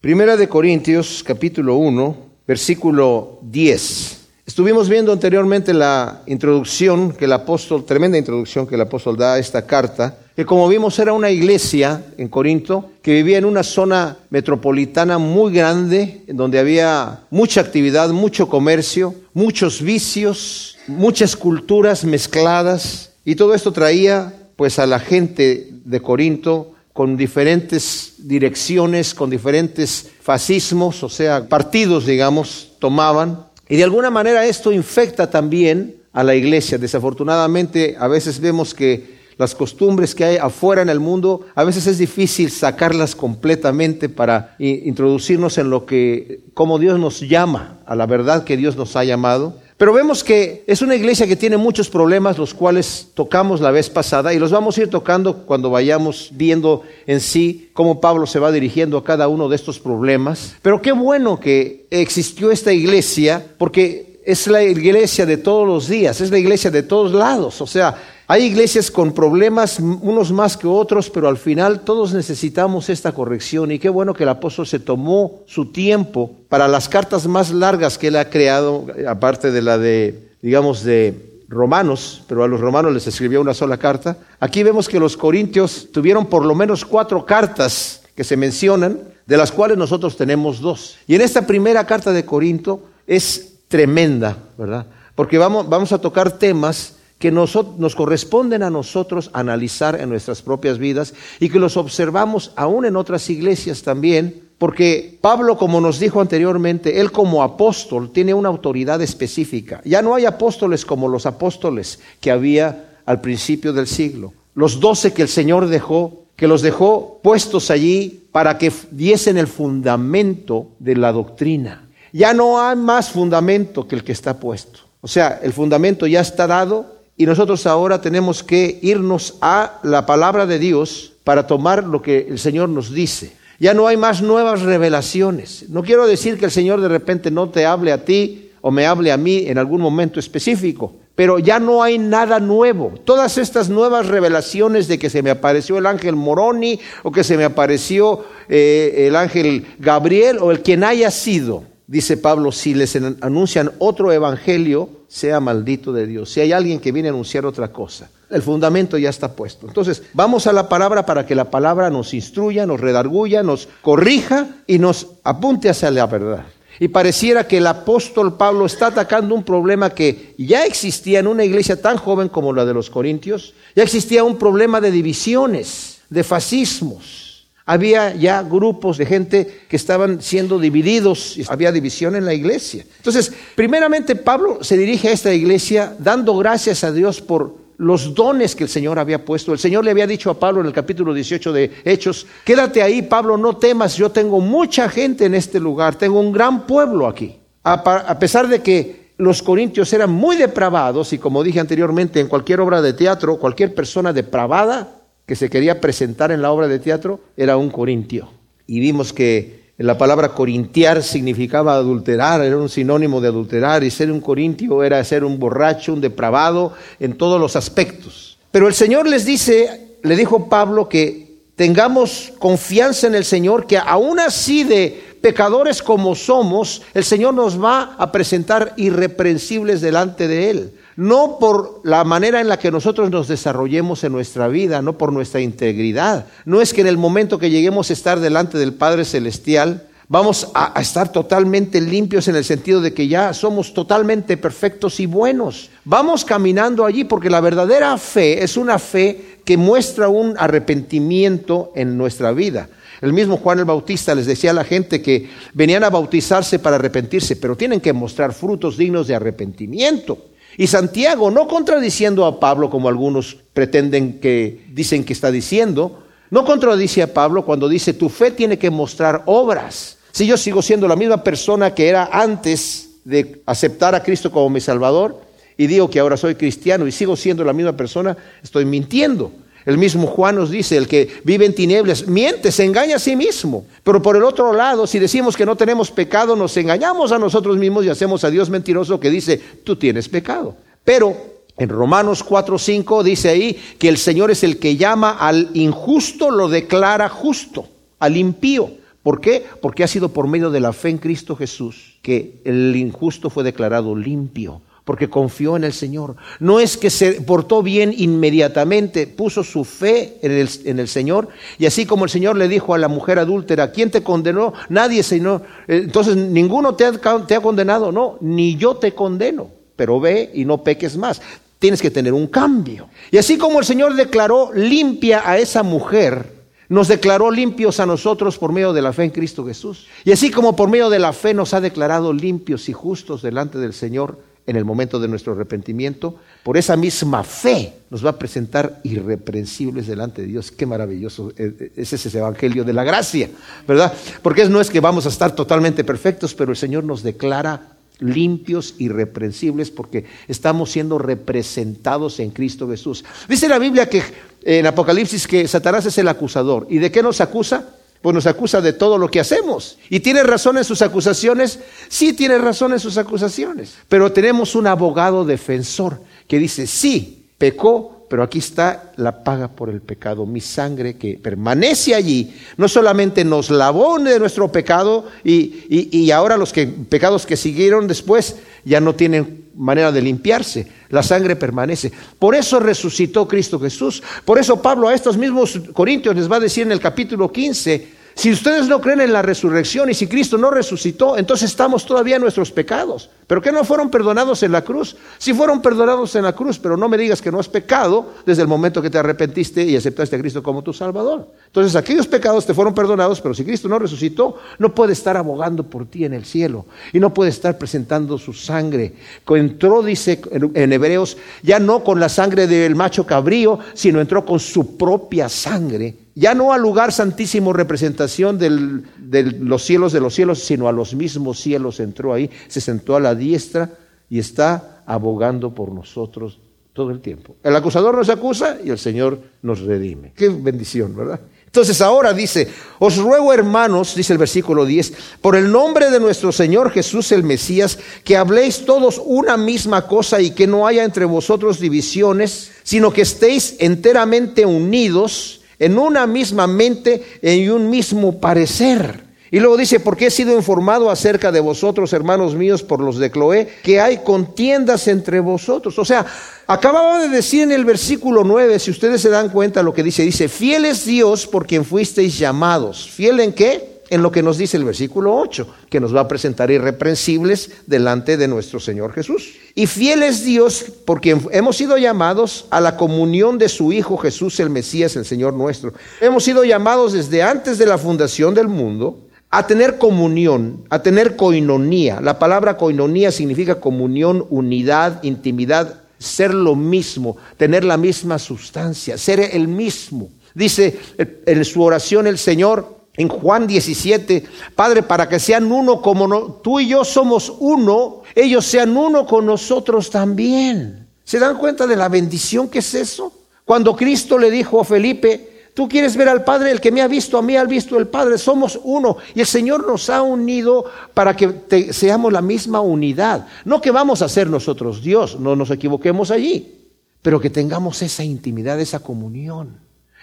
Primera de Corintios, capítulo 1, versículo 10. Estuvimos viendo anteriormente la introducción que el apóstol, tremenda introducción que el apóstol da a esta carta, que como vimos era una iglesia en Corinto que vivía en una zona metropolitana muy grande, en donde había mucha actividad, mucho comercio, muchos vicios, muchas culturas mezcladas, y todo esto traía pues a la gente de Corinto con diferentes direcciones, con diferentes fascismos, o sea, partidos, digamos, tomaban. Y de alguna manera esto infecta también a la iglesia. Desafortunadamente, a veces vemos que las costumbres que hay afuera en el mundo, a veces es difícil sacarlas completamente para introducirnos en lo que, como Dios nos llama, a la verdad que Dios nos ha llamado. Pero vemos que es una iglesia que tiene muchos problemas, los cuales tocamos la vez pasada y los vamos a ir tocando cuando vayamos viendo en sí cómo Pablo se va dirigiendo a cada uno de estos problemas. Pero qué bueno que existió esta iglesia, porque es la iglesia de todos los días, es la iglesia de todos lados. O sea, hay iglesias con problemas, unos más que otros, pero al final todos necesitamos esta corrección. Y qué bueno que el apóstol se tomó su tiempo para las cartas más largas que él ha creado, aparte de la de, digamos, de romanos, pero a los romanos les escribió una sola carta. Aquí vemos que los corintios tuvieron por lo menos cuatro cartas que se mencionan, de las cuales nosotros tenemos dos. Y en esta primera carta de Corinto es tremenda, ¿verdad? Porque vamos, vamos a tocar temas que nos, nos, corresponden a nosotros analizar en nuestras propias vidas y que los observamos aún en otras iglesias también, porque Pablo, como nos dijo anteriormente, él como apóstol tiene una autoridad específica. Ya no hay apóstoles como los apóstoles que había al principio del siglo. Los doce que el Señor dejó, que los dejó puestos allí para que diesen el fundamento de la doctrina. Ya no hay más fundamento que el que está puesto. O sea, el fundamento ya está dado y nosotros ahora tenemos que irnos a la palabra de Dios para tomar lo que el Señor nos dice. Ya no hay más nuevas revelaciones. No quiero decir que el Señor de repente no te hable a ti o me hable a mí en algún momento específico, pero ya no hay nada nuevo. Todas estas nuevas revelaciones de que se me apareció el ángel Moroni o que se me apareció eh, el ángel Gabriel o el quien haya sido, dice Pablo, si les anuncian otro evangelio, sea maldito de Dios. Si hay alguien que viene a anunciar otra cosa, el fundamento ya está puesto. Entonces, vamos a la palabra para que la palabra nos instruya, nos redarguya, nos corrija y nos apunte hacia la verdad. Y pareciera que el apóstol Pablo está atacando un problema que ya existía en una iglesia tan joven como la de los Corintios. Ya existía un problema de divisiones, de fascismos había ya grupos de gente que estaban siendo divididos, había división en la iglesia. Entonces, primeramente Pablo se dirige a esta iglesia dando gracias a Dios por los dones que el Señor había puesto. El Señor le había dicho a Pablo en el capítulo 18 de Hechos, quédate ahí, Pablo, no temas, yo tengo mucha gente en este lugar, tengo un gran pueblo aquí. A, pesar de que los corintios eran muy depravados y como dije anteriormente, en cualquier obra de teatro, cualquier persona depravada que se quería presentar en la obra de teatro era un corintio. Y vimos que la palabra corintiar significaba adulterar, era un sinónimo de adulterar, y ser un corintio era ser un borracho, un depravado en todos los aspectos. Pero el Señor les dice, le dijo Pablo que tengamos confianza en el Señor, que aún así de pecadores como somos, el Señor nos va a presentar irreprensibles delante de Él no por la manera en la que nosotros nos desarrollemos en nuestra vida, no por nuestra integridad. No es que en el momento que lleguemos a estar delante del Padre Celestial, vamos a, estar totalmente limpios en el sentido de que ya somos totalmente perfectos y buenos. Vamos caminando allí porque la verdadera fe es una fe que muestra un arrepentimiento en nuestra vida. El mismo Juan el Bautista les decía a la gente que venían a bautizarse para arrepentirse, pero tienen que mostrar frutos dignos de arrepentimiento. Y Santiago, no contradiciendo a Pablo como algunos pretenden que dicen que está diciendo, no contradice a Pablo cuando dice tu fe tiene que mostrar obras. Si yo sigo siendo la misma persona que era antes de aceptar a Cristo como mi Salvador y digo que ahora soy cristiano y sigo siendo la misma persona, estoy mintiendo. El mismo Juan nos dice, el que vive en tinieblas, miente, se engaña a sí mismo. Pero por el otro lado, si decimos que no tenemos pecado, nos engañamos a nosotros mismos y hacemos a Dios mentiroso que dice, tú tienes pecado. Pero en Romanos 4:5 dice ahí que el Señor es el que llama al injusto, lo declara justo, al impío. ¿Por qué? Porque ha sido por medio de la fe en Cristo Jesús que el injusto fue declarado limpio porque confió en el Señor. No es que se portó bien inmediatamente, puso su fe en el, Señor, y así como el Señor le dijo a la mujer adúltera, ¿quién te condenó? Nadie, Señor. Entonces, ninguno te ha, te ha condenado, no, ni yo te condeno, pero ve y no peques más. Tienes que tener un cambio. Y así como el Señor declaró limpia a esa mujer, nos declaró limpios a nosotros por medio de la fe en Cristo Jesús. Y así como por medio de la fe nos ha declarado limpios y justos delante del Señor, en el momento de nuestro arrepentimiento, por esa misma fe nos va a presentar irreprensibles delante de Dios. Qué maravilloso eh, eh, es ese evangelio de la gracia, ¿verdad? Porque no es que vamos a estar totalmente perfectos, pero el Señor nos declara limpios, irreprensibles, porque estamos siendo representados en Cristo Jesús. Dice la Biblia que en Apocalipsis que Satanás es el acusador. ¿Y de qué nos acusa? Pues nos acusa de todo lo que hacemos. ¿Y tiene razón en sus acusaciones? Sí, tiene razón en sus acusaciones. Pero tenemos un abogado defensor que dice, sí, pecó, pero aquí está la paga por el pecado, mi sangre que permanece allí. No solamente nos lavó de nuestro pecado y, y ahora los que, pecados que siguieron después ya no tienen manera de limpiarse. La sangre permanece. Por eso resucitó Cristo Jesús. Por eso Pablo a estos mismos corintios les va a decir en el capítulo 15, si ustedes no creen en la resurrección y si Cristo no resucitó, entonces estamos todavía en nuestros pecados. ¿Pero que no fueron perdonados en la cruz? Si fueron perdonados en la cruz, pero no me digas que no has pecado desde el momento que te arrepentiste y aceptaste a Cristo como tu Salvador. Entonces aquellos pecados te fueron perdonados, pero si Cristo no resucitó, no puede estar abogando por ti en el cielo y no puede estar presentando su sangre. Entró, dice en Hebreos, ya no con la sangre del macho cabrío, sino entró con su propia sangre ya no al lugar santísimo representación de los cielos de los cielos, sino a los mismos cielos entró ahí, se sentó a la diestra y está abogando por nosotros todo el tiempo. El acusador nos acusa y el Señor nos redime. Qué bendición, ¿verdad? Entonces ahora dice, os ruego hermanos, dice el versículo 10, por el nombre de nuestro Señor Jesús el Mesías, que habléis todos una misma cosa y que no haya entre vosotros divisiones, sino que estéis enteramente unidos en una misma mente, en un mismo parecer. Y luego dice, porque he sido informado acerca de vosotros, hermanos míos, por los de Cloé, que hay contiendas entre vosotros. O sea, acababa de decir en el versículo 9, si ustedes se dan cuenta lo que dice, dice, fiel es Dios por quien fuisteis llamados. ¿Fiel en qué? En lo que nos dice el versículo 8, que nos va a presentar irreprensibles delante de nuestro Señor Jesús. Y fiel es Dios porque hemos sido llamados a la comunión de su Hijo Jesús el Mesías, el Señor nuestro. Hemos sido llamados desde antes de la fundación del mundo a tener comunión, a tener coinonía. La palabra coinonía significa comunión, unidad, intimidad, ser lo mismo, tener la misma sustancia, ser el mismo. Dice en su oración el Señor, en Juan 17, Padre, para que sean uno como tú y yo somos uno, ellos sean uno con nosotros también. ¿Se dan cuenta de la bendición que es eso? Cuando Cristo le dijo a Felipe, tú quieres ver al Padre, el que me ha visto a mí ha visto el Padre, somos uno. Y el Señor nos ha unido para que seamos la misma unidad. No que vamos a ser nosotros Dios, no nos equivoquemos allí, pero que tengamos esa intimidad, esa comunión.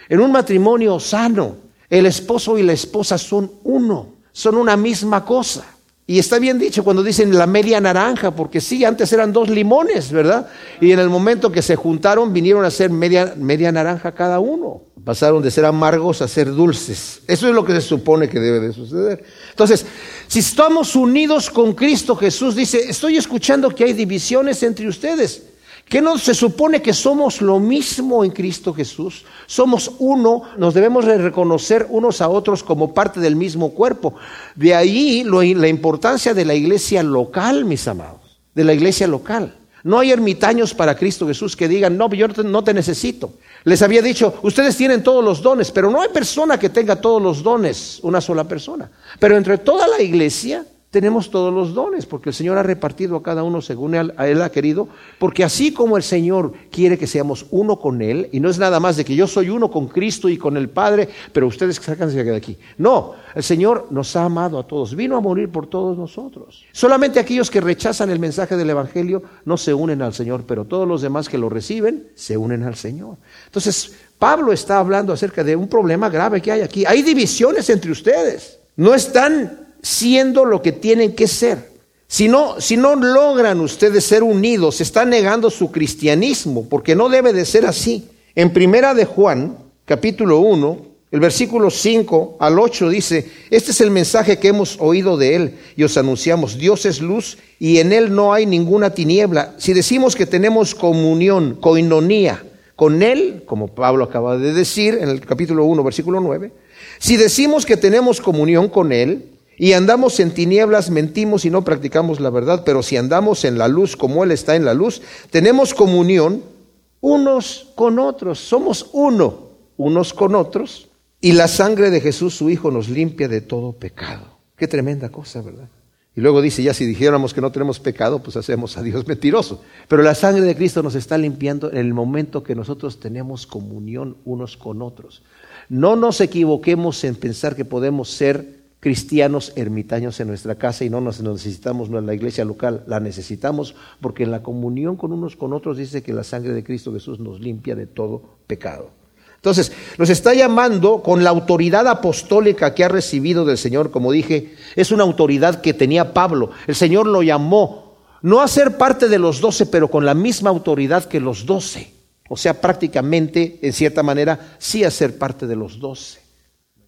En un matrimonio sano, el esposo y la esposa son uno, son una misma cosa. Y está bien dicho cuando dicen la media naranja, porque sí, antes eran dos limones, ¿verdad? Y en el momento que se juntaron vinieron a ser media, media naranja cada uno. Pasaron de ser amargos a ser dulces. Eso es lo que se supone que debe de suceder. Entonces, si estamos unidos con Cristo Jesús, dice, estoy escuchando que hay divisiones entre ustedes. ¿Qué no se supone que somos lo mismo en Cristo Jesús? Somos uno, nos debemos reconocer unos a otros como parte del mismo cuerpo. De ahí la importancia de la iglesia local, mis amados, de la iglesia local. No hay ermitaños para Cristo Jesús que digan, no, yo no te necesito. Les había dicho, ustedes tienen todos los dones, pero no hay persona que tenga todos los dones, una sola persona. Pero entre toda la iglesia tenemos todos los dones, porque el Señor ha repartido a cada uno según él, a él ha querido, porque así como el Señor quiere que seamos uno con Él, y no es nada más de que yo soy uno con Cristo y con el Padre, pero ustedes sáquense de aquí. No, el Señor nos ha amado a todos, vino a morir por todos nosotros. Solamente aquellos que rechazan el mensaje del Evangelio no se unen al Señor, pero todos los demás que lo reciben se unen al Señor. Entonces, Pablo está hablando acerca de un problema grave que hay aquí. Hay divisiones entre ustedes. No están siendo lo que tienen que ser. Si no, si no logran ustedes ser unidos, están negando su cristianismo, porque no debe de ser así. En primera de Juan, capítulo 1, el versículo 5 al 8 dice, este es el mensaje que hemos oído de él y os anunciamos, Dios es luz y en él no hay ninguna tiniebla. Si decimos que tenemos comunión, coinonía con él, como Pablo acaba de decir en el capítulo 1, versículo 9, si decimos que tenemos comunión con él y andamos en tinieblas, mentimos y no practicamos la verdad, pero si andamos en la luz como él está en la luz, tenemos comunión unos con otros, somos uno unos con otros y la sangre de Jesús, su Hijo, nos limpia de todo pecado. Qué tremenda cosa, ¿verdad? Y luego dice, ya si dijéramos que no tenemos pecado, pues hacemos a Dios mentiroso. Pero la sangre de Cristo nos está limpiando en el momento que nosotros tenemos comunión unos con otros. No nos equivoquemos en pensar que podemos ser cristianos ermitaños en nuestra casa y no nos necesitamos no en la iglesia local, la necesitamos porque en la comunión con unos con otros dice que la sangre de Cristo Jesús nos limpia de todo pecado. Entonces, nos está llamando con la autoridad apostólica que ha recibido del Señor, como dije, es una autoridad que tenía Pablo. El Señor lo llamó no a ser parte de los doce, pero con la misma autoridad que los doce. O sea, prácticamente, en cierta manera, sí a ser parte de los doce,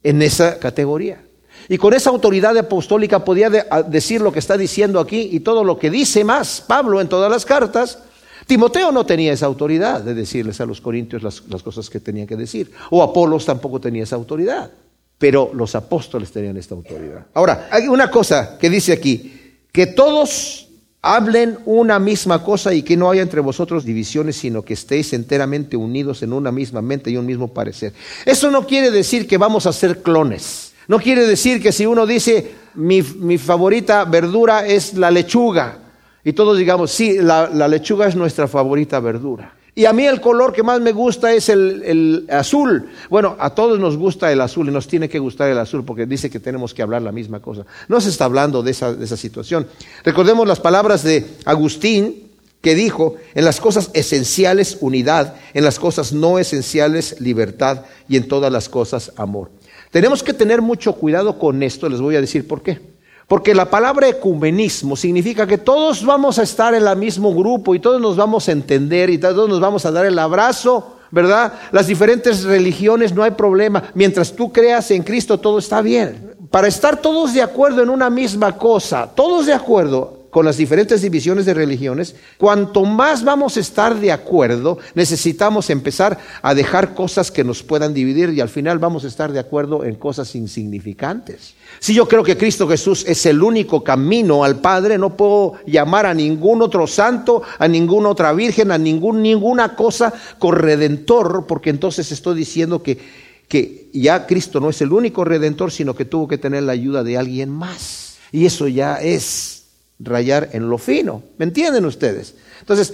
en esa categoría. Y con esa autoridad apostólica podía decir lo que está diciendo aquí y todo lo que dice más Pablo en todas las cartas, Timoteo no tenía esa autoridad de decirles a los corintios las, cosas que tenía que decir. O Apolos tampoco tenía esa autoridad. Pero los apóstoles tenían esta autoridad. Ahora, hay una cosa que dice aquí, que todos hablen una misma cosa y que no haya entre vosotros divisiones, sino que estéis enteramente unidos en una misma mente y un mismo parecer. Eso no quiere decir que vamos a ser clones. No quiere decir que si uno dice, mi, mi favorita verdura es la lechuga, y todos digamos, sí, la, lechuga es nuestra favorita verdura. Y a mí el color que más me gusta es el, azul. Bueno, a todos nos gusta el azul y nos tiene que gustar el azul porque dice que tenemos que hablar la misma cosa. No se está hablando de esa, de esa situación. Recordemos las palabras de Agustín que dijo, en las cosas esenciales unidad, en las cosas no esenciales libertad y en todas las cosas amor. Tenemos que tener mucho cuidado con esto, les voy a decir por qué. Porque la palabra ecumenismo significa que todos vamos a estar en el mismo grupo y todos nos vamos a entender y todos nos vamos a dar el abrazo, ¿verdad? Las diferentes religiones no hay problema. Mientras tú creas en Cristo todo está bien. Para estar todos de acuerdo en una misma cosa, todos de acuerdo, con las diferentes divisiones de religiones, cuanto más vamos a estar de acuerdo, necesitamos empezar a dejar cosas que nos puedan dividir y al final vamos a estar de acuerdo en cosas insignificantes. Si yo creo que Cristo Jesús es el único camino al Padre, no puedo llamar a ningún otro santo, a ninguna otra virgen, a ningún, ninguna cosa corredentor, porque entonces estoy diciendo que, que ya Cristo no es el único redentor, sino que tuvo que tener la ayuda de alguien más. Y eso ya es rayar en lo fino. ¿Me entienden ustedes? Entonces,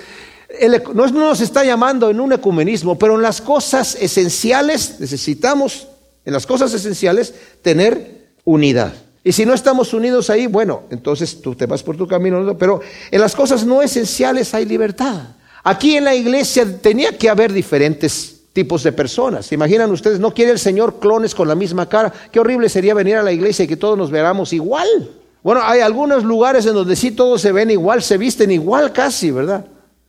no nos está llamando en un ecumenismo, pero en las cosas esenciales necesitamos, en las cosas esenciales, tener unidad. Y si no estamos unidos ahí, bueno, entonces tú te vas por tu camino, pero en las cosas no esenciales hay libertad. Aquí en la iglesia tenía que haber diferentes tipos de personas. ¿Se imaginan ustedes? No quiere el Señor clones con la misma cara. Qué horrible sería venir a la iglesia y que todos nos veamos igual. Bueno, hay algunos lugares en donde sí todos se ven igual, se visten igual casi, ¿verdad?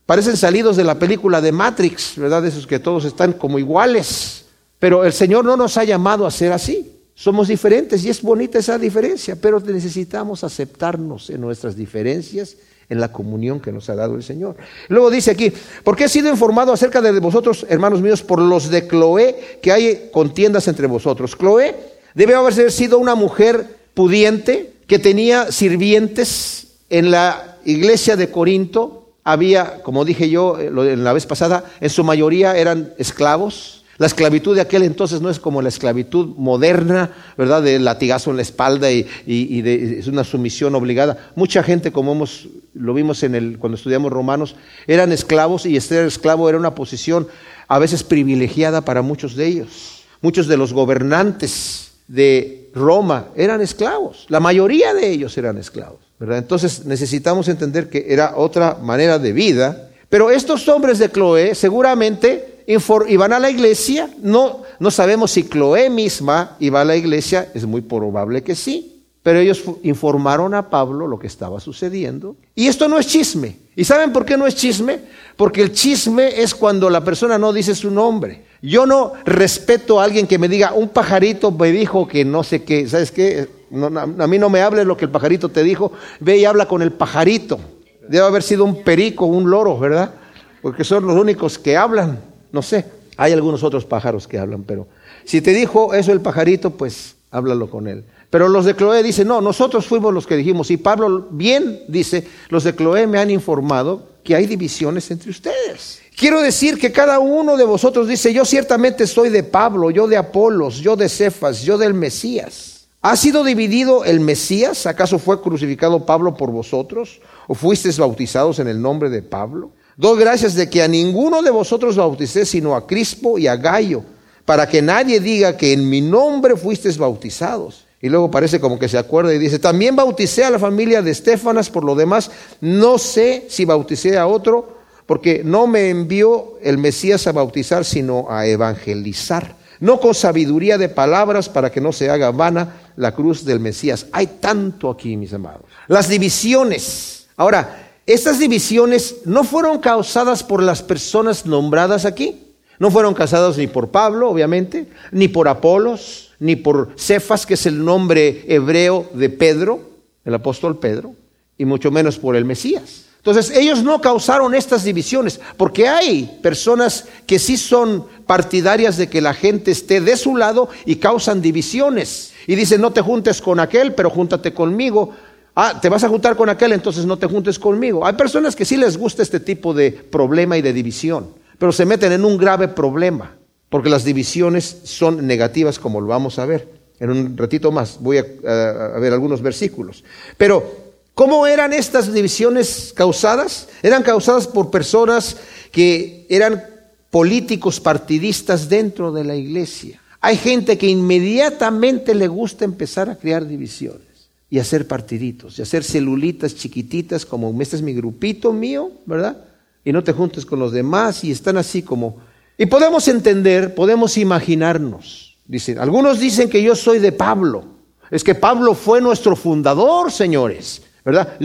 Parecen salidos de la película de Matrix, ¿verdad? Esos que todos están como iguales. Pero el Señor no nos ha llamado a ser así. Somos diferentes y es bonita esa diferencia, pero necesitamos aceptarnos en nuestras diferencias, en la comunión que nos ha dado el Señor. Luego dice aquí, porque he sido informado acerca de vosotros, hermanos míos, por los de Cloé, que hay contiendas entre vosotros. Cloé debe haber sido una mujer pudiente que tenía sirvientes en la iglesia de Corinto. Había, como dije yo eh, en la vez pasada, en su mayoría eran esclavos la esclavitud de aquel entonces no es como la esclavitud moderna, ¿verdad? De latigazo en la espalda y, es una sumisión obligada. Mucha gente, como hemos, lo vimos en el, cuando estudiamos Romanos, eran esclavos y ser esclavo era una posición a veces privilegiada para muchos de ellos. Muchos de los gobernantes de Roma eran esclavos. La mayoría de ellos eran esclavos, ¿verdad? Entonces necesitamos entender que era otra manera de vida. Pero estos hombres de Cloé seguramente iban a la iglesia, no, no sabemos si Cloé misma iba a la iglesia, es muy probable que sí, pero ellos informaron a Pablo lo que estaba sucediendo. Y esto no es chisme. ¿Y saben por qué no es chisme? Porque el chisme es cuando la persona no dice su nombre. Yo no respeto a alguien que me diga, un pajarito me dijo que no sé qué, ¿sabes qué? a mí no me hables lo que el pajarito te dijo, ve y habla con el pajarito. Debe haber sido un perico, un loro, ¿verdad? Porque son los únicos que hablan. No sé, hay algunos otros pájaros que hablan, pero si te dijo eso el pajarito, pues háblalo con él. Pero los de Cloé dicen, no, nosotros fuimos los que dijimos. Y Pablo bien dice, los de Cloé me han informado que hay divisiones entre ustedes. Quiero decir que cada uno de vosotros dice, yo ciertamente soy de Pablo, yo de Apolos, yo de Cefas, yo del Mesías. ¿Ha sido dividido el Mesías? ¿Acaso fue crucificado Pablo por vosotros? ¿O fuisteis bautizados en el nombre de Pablo? Doy gracias de que a ninguno de vosotros bauticé, sino a Crispo y a Gallo, para que nadie diga que en mi nombre fuisteis bautizados. Y luego parece como que se acuerda y dice, también bauticé a la familia de Estefanas, por lo demás, no sé si bauticé a otro, porque no me envió el Mesías a bautizar, sino a evangelizar. No con sabiduría de palabras para que no se haga vana la cruz del Mesías. Hay tanto aquí, mis amados. Las divisiones. Ahora, estas divisiones no fueron causadas por las personas nombradas aquí. No fueron causadas ni por Pablo, obviamente, ni por Apolos, ni por Cefas, que es el nombre hebreo de Pedro, el apóstol Pedro, y mucho menos por el Mesías. Entonces ellos no causaron estas divisiones, porque hay personas que sí son partidarias de que la gente esté de su lado y causan divisiones. Y dicen, no te juntes con aquel, pero júntate conmigo. Ah, te vas a juntar con aquel, entonces no te juntes conmigo. Hay personas que sí les gusta este tipo de problema y de división, pero se meten en un grave problema porque las divisiones son negativas, como lo vamos a ver. En un ratito más voy a, ver algunos versículos. Pero, ¿cómo eran estas divisiones causadas? Eran causadas por personas que eran políticos partidistas dentro de la iglesia. Hay gente que inmediatamente le gusta empezar a crear divisiones y hacer partiditos, y hacer celulitas chiquititas como este es mi grupito mío, ¿verdad? Y no te juntes con los demás y están así como y podemos entender, podemos imaginarnos. Dicen, algunos dicen que yo soy de Pablo. Es que Pablo fue nuestro fundador, señores. ¿Verdad?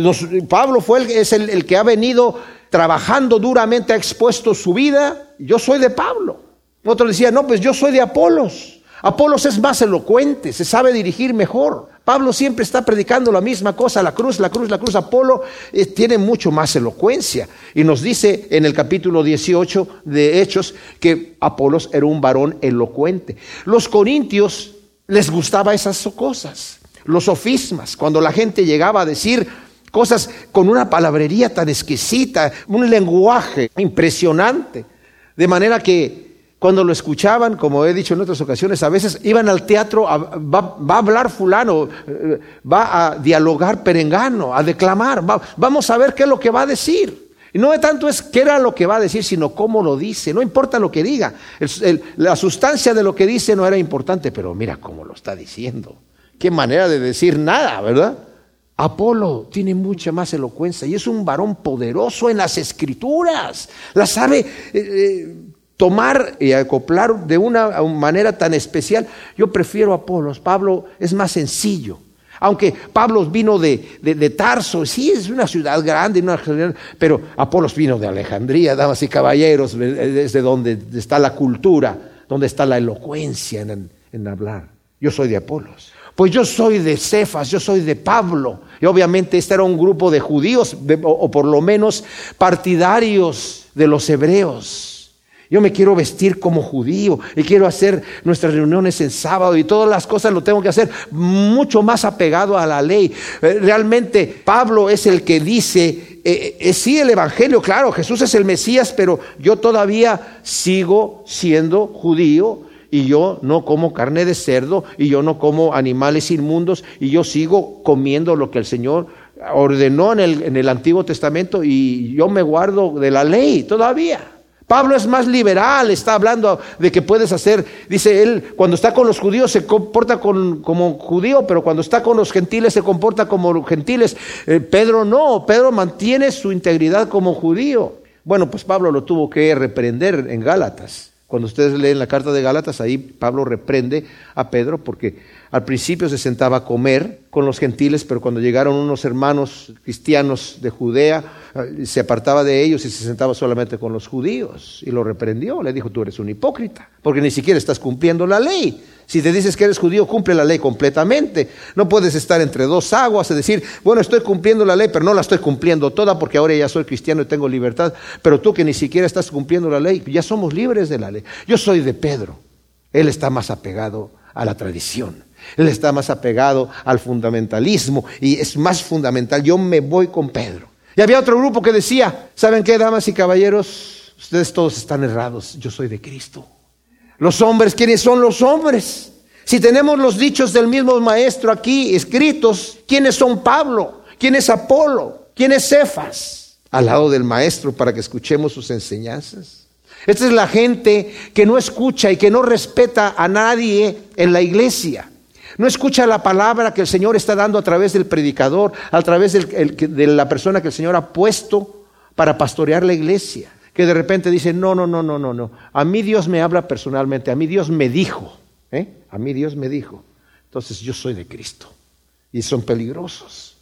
Pablo fue el, es el, el que ha venido trabajando duramente, ha expuesto su vida. Yo soy de Pablo. Otro decía, no, pues yo soy de Apolos. Apolos es más elocuente, se sabe dirigir mejor. Pablo siempre está predicando la misma cosa, la cruz, la cruz, la cruz. Apolo eh, tiene mucho más elocuencia. Y nos dice en el capítulo 18 de Hechos que Apolos era un varón elocuente. Los corintios les gustaba esas cosas, los sofismas, cuando la gente llegaba a decir cosas con una palabrería tan exquisita, un lenguaje impresionante. De manera que cuando lo escuchaban, como he dicho en otras ocasiones, a veces iban al teatro, va, a hablar fulano, eh, va a dialogar perengano, a declamar, vamos a ver qué es lo que va a decir. Y no tanto es qué era lo que va a decir, sino cómo lo dice. No importa lo que diga. la sustancia de lo que dice no era importante, pero mira cómo lo está diciendo. Qué manera de decir nada, ¿verdad? Apolo tiene mucha más elocuencia y es un varón poderoso en las escrituras. La sabe... Eh, eh, tomar y acoplar de una manera tan especial. Yo prefiero Apolos. Pablo es más sencillo. Aunque Pablo vino de, de, Tarso, sí es una ciudad grande, pero Apolos vino de Alejandría, damas y caballeros, desde donde está la cultura, donde está la elocuencia en, en hablar. Yo soy de Apolos. Pues yo soy de Cefas, yo soy de Pablo. Y obviamente este era un grupo de judíos, o por lo menos partidarios de los hebreos. Yo me quiero vestir como judío y quiero hacer nuestras reuniones en sábado y todas las cosas lo tengo que hacer mucho más apegado a la ley. Eh, realmente Pablo es el que dice, eh, eh, sí el Evangelio, claro, Jesús es el Mesías, pero yo todavía sigo siendo judío y yo no como carne de cerdo y yo no como animales inmundos y yo sigo comiendo lo que el Señor ordenó en el, en el Antiguo Testamento y yo me guardo de la ley todavía. Pablo es más liberal, está hablando de que puedes hacer, dice él, cuando está con los judíos se comporta como judío, pero cuando está con los gentiles se comporta como gentiles. Eh, Pedro no, Pedro mantiene su integridad como judío. Bueno, pues Pablo lo tuvo que reprender en Gálatas. Cuando ustedes leen la carta de Gálatas, ahí Pablo reprende a Pedro porque al principio se sentaba a comer con los gentiles, pero cuando llegaron unos hermanos cristianos de Judea, eh, se apartaba de ellos y se sentaba solamente con los judíos. Y lo reprendió, le dijo, tú eres un hipócrita, porque ni siquiera estás cumpliendo la ley. Si te dices que eres judío, cumple la ley completamente. No puedes estar entre dos aguas y decir, bueno, estoy cumpliendo la ley, pero no la estoy cumpliendo toda porque ahora ya soy cristiano y tengo libertad. Pero tú que ni siquiera estás cumpliendo la ley, ya somos libres de la ley. Yo soy de Pedro. Él está más apegado a la tradición. Él está más apegado al fundamentalismo y es más fundamental. Yo me voy con Pedro. Y había otro grupo que decía, ¿saben qué, damas y caballeros? Ustedes todos están errados. Yo soy de Cristo. Los hombres, ¿quiénes son los hombres? Si tenemos los dichos del mismo maestro aquí escritos, ¿quiénes son Pablo? ¿Quién es Apolo? ¿Quién es Cefas? Al lado del maestro para que escuchemos sus enseñanzas. Esta es la gente que no escucha y que no respeta a nadie en la iglesia. No escucha la palabra que el Señor está dando a través del predicador, a través de la persona que el Señor ha puesto para pastorear la iglesia que de repente dice, no, no, no, no, no, no. A mí Dios me habla personalmente, a mí Dios me dijo, ¿eh? a mí Dios me dijo. Entonces yo soy de Cristo. Y son peligrosos,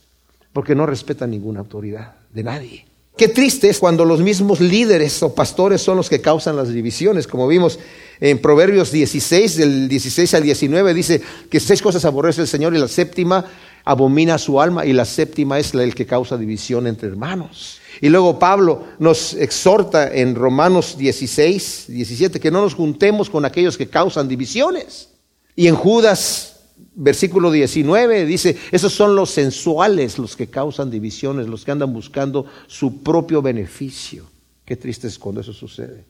porque no respetan ninguna autoridad de nadie. Qué triste es cuando los mismos líderes o pastores son los que causan las divisiones, como vimos en Proverbios 16, del 16 al 19, dice que seis cosas aborrece el Señor y la séptima abomina su alma y la séptima es el que causa división entre hermanos. Y luego Pablo nos exhorta en Romanos 16, 17, que no nos juntemos con aquellos que causan divisiones. Y en Judas, versículo 19, dice, esos son los sensuales los que causan divisiones, los que andan buscando su propio beneficio. Qué triste es cuando eso sucede.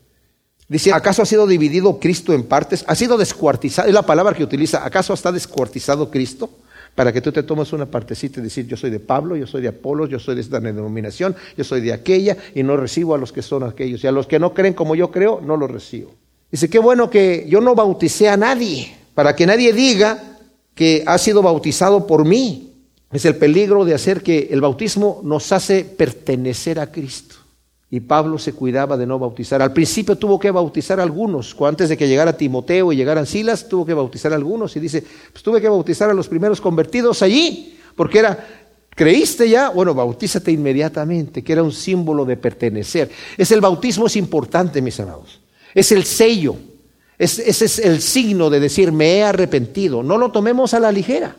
Dice, ¿acaso ha sido dividido Cristo en partes? ¿Ha sido descuartizado? Es la palabra que utiliza. ¿Acaso está descuartizado Cristo? para que tú te tomes una partecita y decir, yo soy de Pablo, yo soy de Apolos, yo soy de esta denominación, yo soy de aquella, y no recibo a los que son aquellos. Y a los que no creen como yo creo, no los recibo. Dice, qué bueno que yo no bauticé a nadie, para que nadie diga que ha sido bautizado por mí. Es el peligro de hacer que el bautismo nos hace pertenecer a Cristo. Y Pablo se cuidaba de no bautizar. Al principio tuvo que bautizar a algunos. Antes de que llegara Timoteo y llegaran Silas, tuvo que bautizar a algunos. Y dice, pues tuve que bautizar a los primeros convertidos allí. Porque era, ¿creíste ya? Bueno, bautízate inmediatamente, que era un símbolo de pertenecer. Es el bautismo es importante, mis amados. Es el sello. Ese es el signo de decir, me he arrepentido. No lo tomemos a la ligera.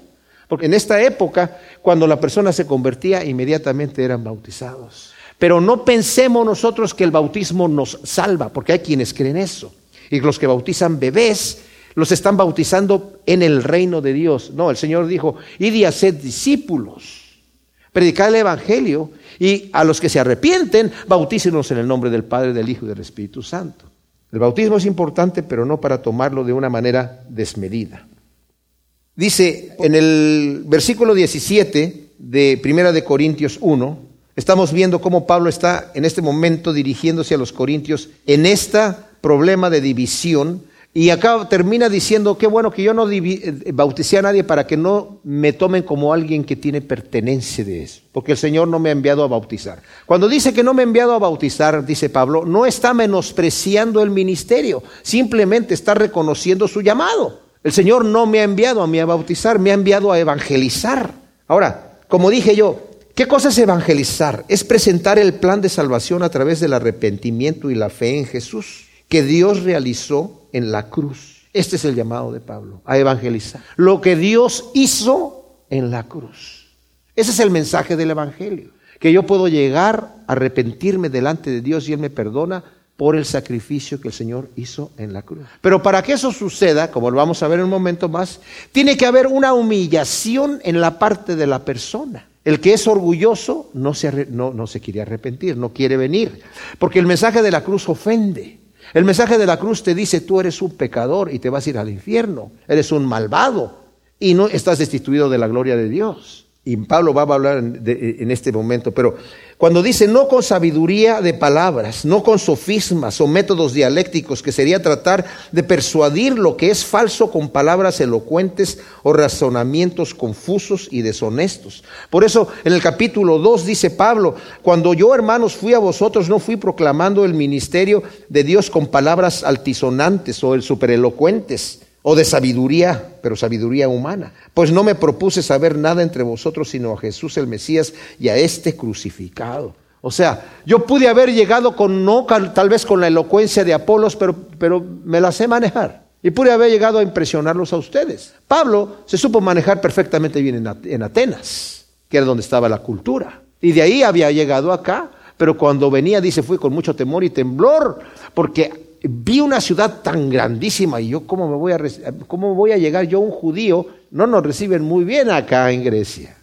Porque en esta época, cuando la persona se convertía, inmediatamente eran bautizados. Pero no pensemos nosotros que el bautismo nos salva, porque hay quienes creen eso. Y los que bautizan bebés los están bautizando en el reino de Dios. No, el Señor dijo, id y haced discípulos, predicad el Evangelio y a los que se arrepienten, bautícenos en el nombre del Padre, del Hijo y del Espíritu Santo. El bautismo es importante, pero no para tomarlo de una manera desmedida. Dice en el versículo 17 de Primera de Corintios 1, Estamos viendo cómo Pablo está en este momento dirigiéndose a los corintios en este problema de división. Y acá termina diciendo, qué bueno que yo no eh, bauticé a nadie para que no me tomen como alguien que tiene pertenencia de eso, porque el Señor no me ha enviado a bautizar. Cuando dice que no me ha enviado a bautizar, dice Pablo, no está menospreciando el ministerio, simplemente está reconociendo su llamado. El Señor no me ha enviado a mí a bautizar, me ha enviado a evangelizar. Ahora, como dije yo, ¿Qué cosa es evangelizar? Es presentar el plan de salvación a través del arrepentimiento y la fe en Jesús que Dios realizó en la cruz. Este es el llamado de Pablo, a evangelizar. Lo que Dios hizo en la cruz. Ese es el mensaje del Evangelio. Que yo puedo llegar a arrepentirme delante de Dios y Él me perdona por el sacrificio que el Señor hizo en la cruz. Pero para que eso suceda, como lo vamos a ver en un momento más, tiene que haber una humillación en la parte de la persona. El que es orgulloso no se, no, se quiere arrepentir, no quiere venir, porque el mensaje de la cruz ofende. El mensaje de la cruz te dice, tú eres un pecador y te vas a ir al infierno, eres un malvado y no estás destituido de la gloria de Dios. Y Pablo va a hablar en, este momento, pero cuando dice no con sabiduría de palabras, no con sofismas o métodos dialécticos, que sería tratar de persuadir lo que es falso con palabras elocuentes o razonamientos confusos y deshonestos. Por eso en el capítulo 2 dice Pablo, cuando yo hermanos fui a vosotros, no fui proclamando el ministerio de Dios con palabras altisonantes o el superelocuentes o de sabiduría, pero sabiduría humana. Pues no me propuse saber nada entre vosotros sino a Jesús el Mesías y a este crucificado. O sea, yo pude haber llegado con, no tal vez con la elocuencia de Apolos, pero, pero me la sé manejar. Y pude haber llegado a impresionarlos a ustedes. Pablo se supo manejar perfectamente bien en, en Atenas, que era donde estaba la cultura. Y de ahí había llegado acá, pero cuando venía, dice, fui con mucho temor y temblor, porque vi una ciudad tan grandísima y yo cómo me voy a cómo voy a llegar yo un judío, no nos reciben muy bien acá en Grecia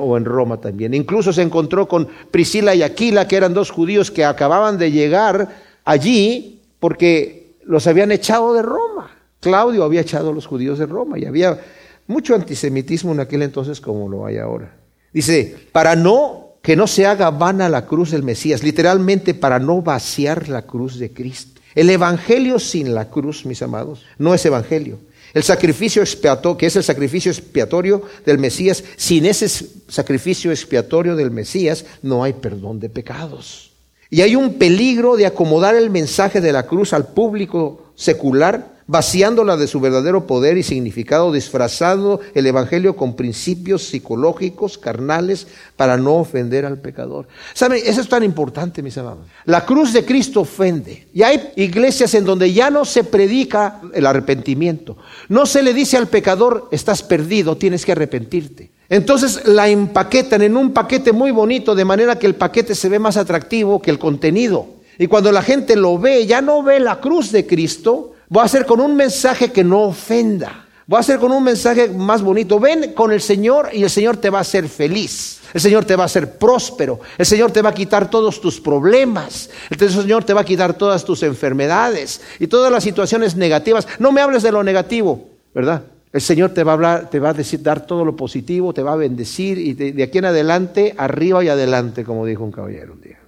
o en Roma también. Incluso se encontró con Priscila y Aquila, que eran dos judíos que acababan de llegar allí porque los habían echado de Roma. Claudio había echado a los judíos de Roma y había mucho antisemitismo en aquel entonces como lo hay ahora. Dice, para no que no se haga vana la cruz del Mesías, literalmente para no vaciar la cruz de Cristo. El evangelio sin la cruz, mis amados, no es evangelio. El sacrificio expiatorio, que es el sacrificio expiatorio del Mesías, sin ese sacrificio expiatorio del Mesías no hay perdón de pecados. Y hay un peligro de acomodar el mensaje de la cruz al público secular vaciándola de su verdadero poder y significado, disfrazando el Evangelio con principios psicológicos, carnales, para no ofender al pecador. ¿Saben? Eso es tan importante, mis amados. La cruz de Cristo ofende. Y hay iglesias en donde ya no se predica el arrepentimiento. No se le dice al pecador, estás perdido, tienes que arrepentirte. Entonces la empaquetan en un paquete muy bonito, de manera que el paquete se ve más atractivo que el contenido. Y cuando la gente lo ve, ya no ve la cruz de Cristo, Voy a hacer con un mensaje que no ofenda. Voy a hacer con un mensaje más bonito. Ven con el Señor y el Señor te va a hacer feliz. El Señor te va a hacer próspero. El Señor te va a quitar todos tus problemas. El Señor te va a quitar todas tus enfermedades y todas las situaciones negativas. No me hables de lo negativo, ¿verdad? El Señor te va a hablar, te va a decir, dar todo lo positivo, te va a bendecir y de, de aquí en adelante, arriba y adelante, como dijo un caballero un día.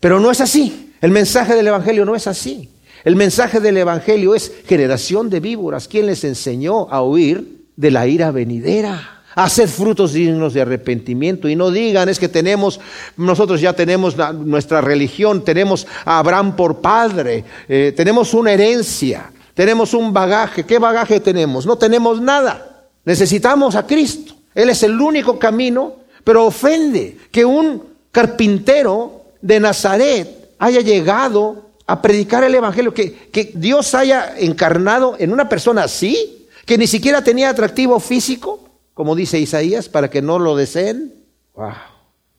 Pero no es así. El mensaje del Evangelio no es así. El mensaje del Evangelio es generación de víboras. ¿Quién les enseñó a huir de la ira venidera? A hacer frutos dignos de arrepentimiento. Y no digan, es que tenemos, nosotros ya tenemos nuestra religión, tenemos a Abraham por padre, eh, tenemos una herencia, tenemos un bagaje. ¿Qué bagaje tenemos? No tenemos nada. Necesitamos a Cristo. Él es el único camino, pero ofende que un carpintero de Nazaret haya llegado a predicar el Evangelio, que, que Dios haya encarnado en una persona así, que ni siquiera tenía atractivo físico, como dice Isaías, para que no lo deseen. ¡Wow!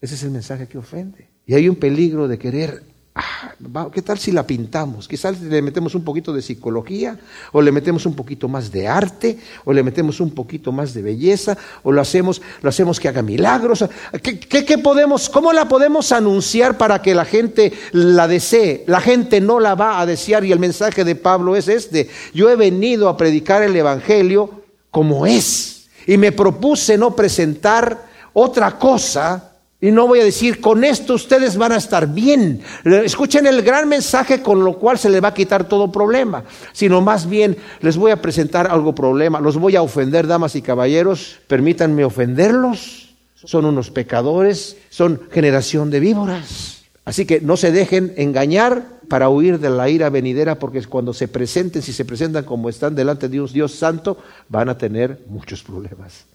Ese es el mensaje que ofende. Y hay un peligro de querer ¿Qué tal si la pintamos? Quizás le metemos un poquito de psicología, o le metemos un poquito más de arte, o le metemos un poquito más de belleza, o lo hacemos, lo hacemos que haga milagros. ¿Qué, podemos, ¿Cómo la podemos anunciar para que la gente la desee? La gente no la va a desear y el mensaje de Pablo es este. Yo he venido a predicar el Evangelio como es y me propuse no presentar otra cosa y no voy a decir, con esto ustedes van a estar bien. Escuchen el gran mensaje con lo cual se les va a quitar todo problema. Sino más bien les voy a presentar algo problema. Los voy a ofender, damas y caballeros. Permítanme ofenderlos. Son unos pecadores. Son generación de víboras. Así que no se dejen engañar para huir de la ira venidera, porque cuando se presenten, si se presentan como están delante de Dios, Dios Santo, van a tener muchos problemas.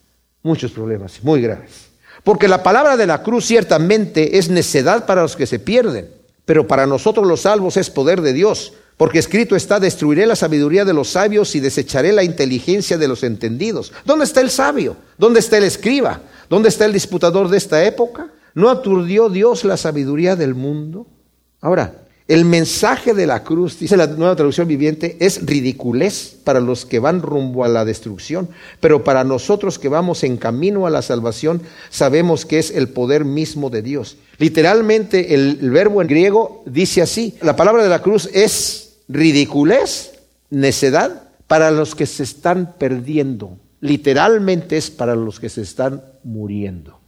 Muchos problemas, muy graves. Porque la palabra de la cruz ciertamente es necedad para los que se pierden, pero para nosotros los salvos es poder de Dios. Porque escrito está, destruiré la sabiduría de los sabios y desecharé la inteligencia de los entendidos. ¿Dónde está el sabio? ¿Dónde está el escriba? ¿Dónde está el disputador de esta época? ¿No aturdió Dios la sabiduría del mundo? Ahora, el mensaje de la cruz, dice la nueva traducción viviente, es ridiculez para los que van rumbo a la destrucción, pero para nosotros que vamos en camino a la salvación, sabemos que es el poder mismo de Dios. Literalmente el, verbo en griego dice así, la palabra de la cruz es ridiculez, necedad, para los que se están perdiendo. literalmente es para los que se están muriendo.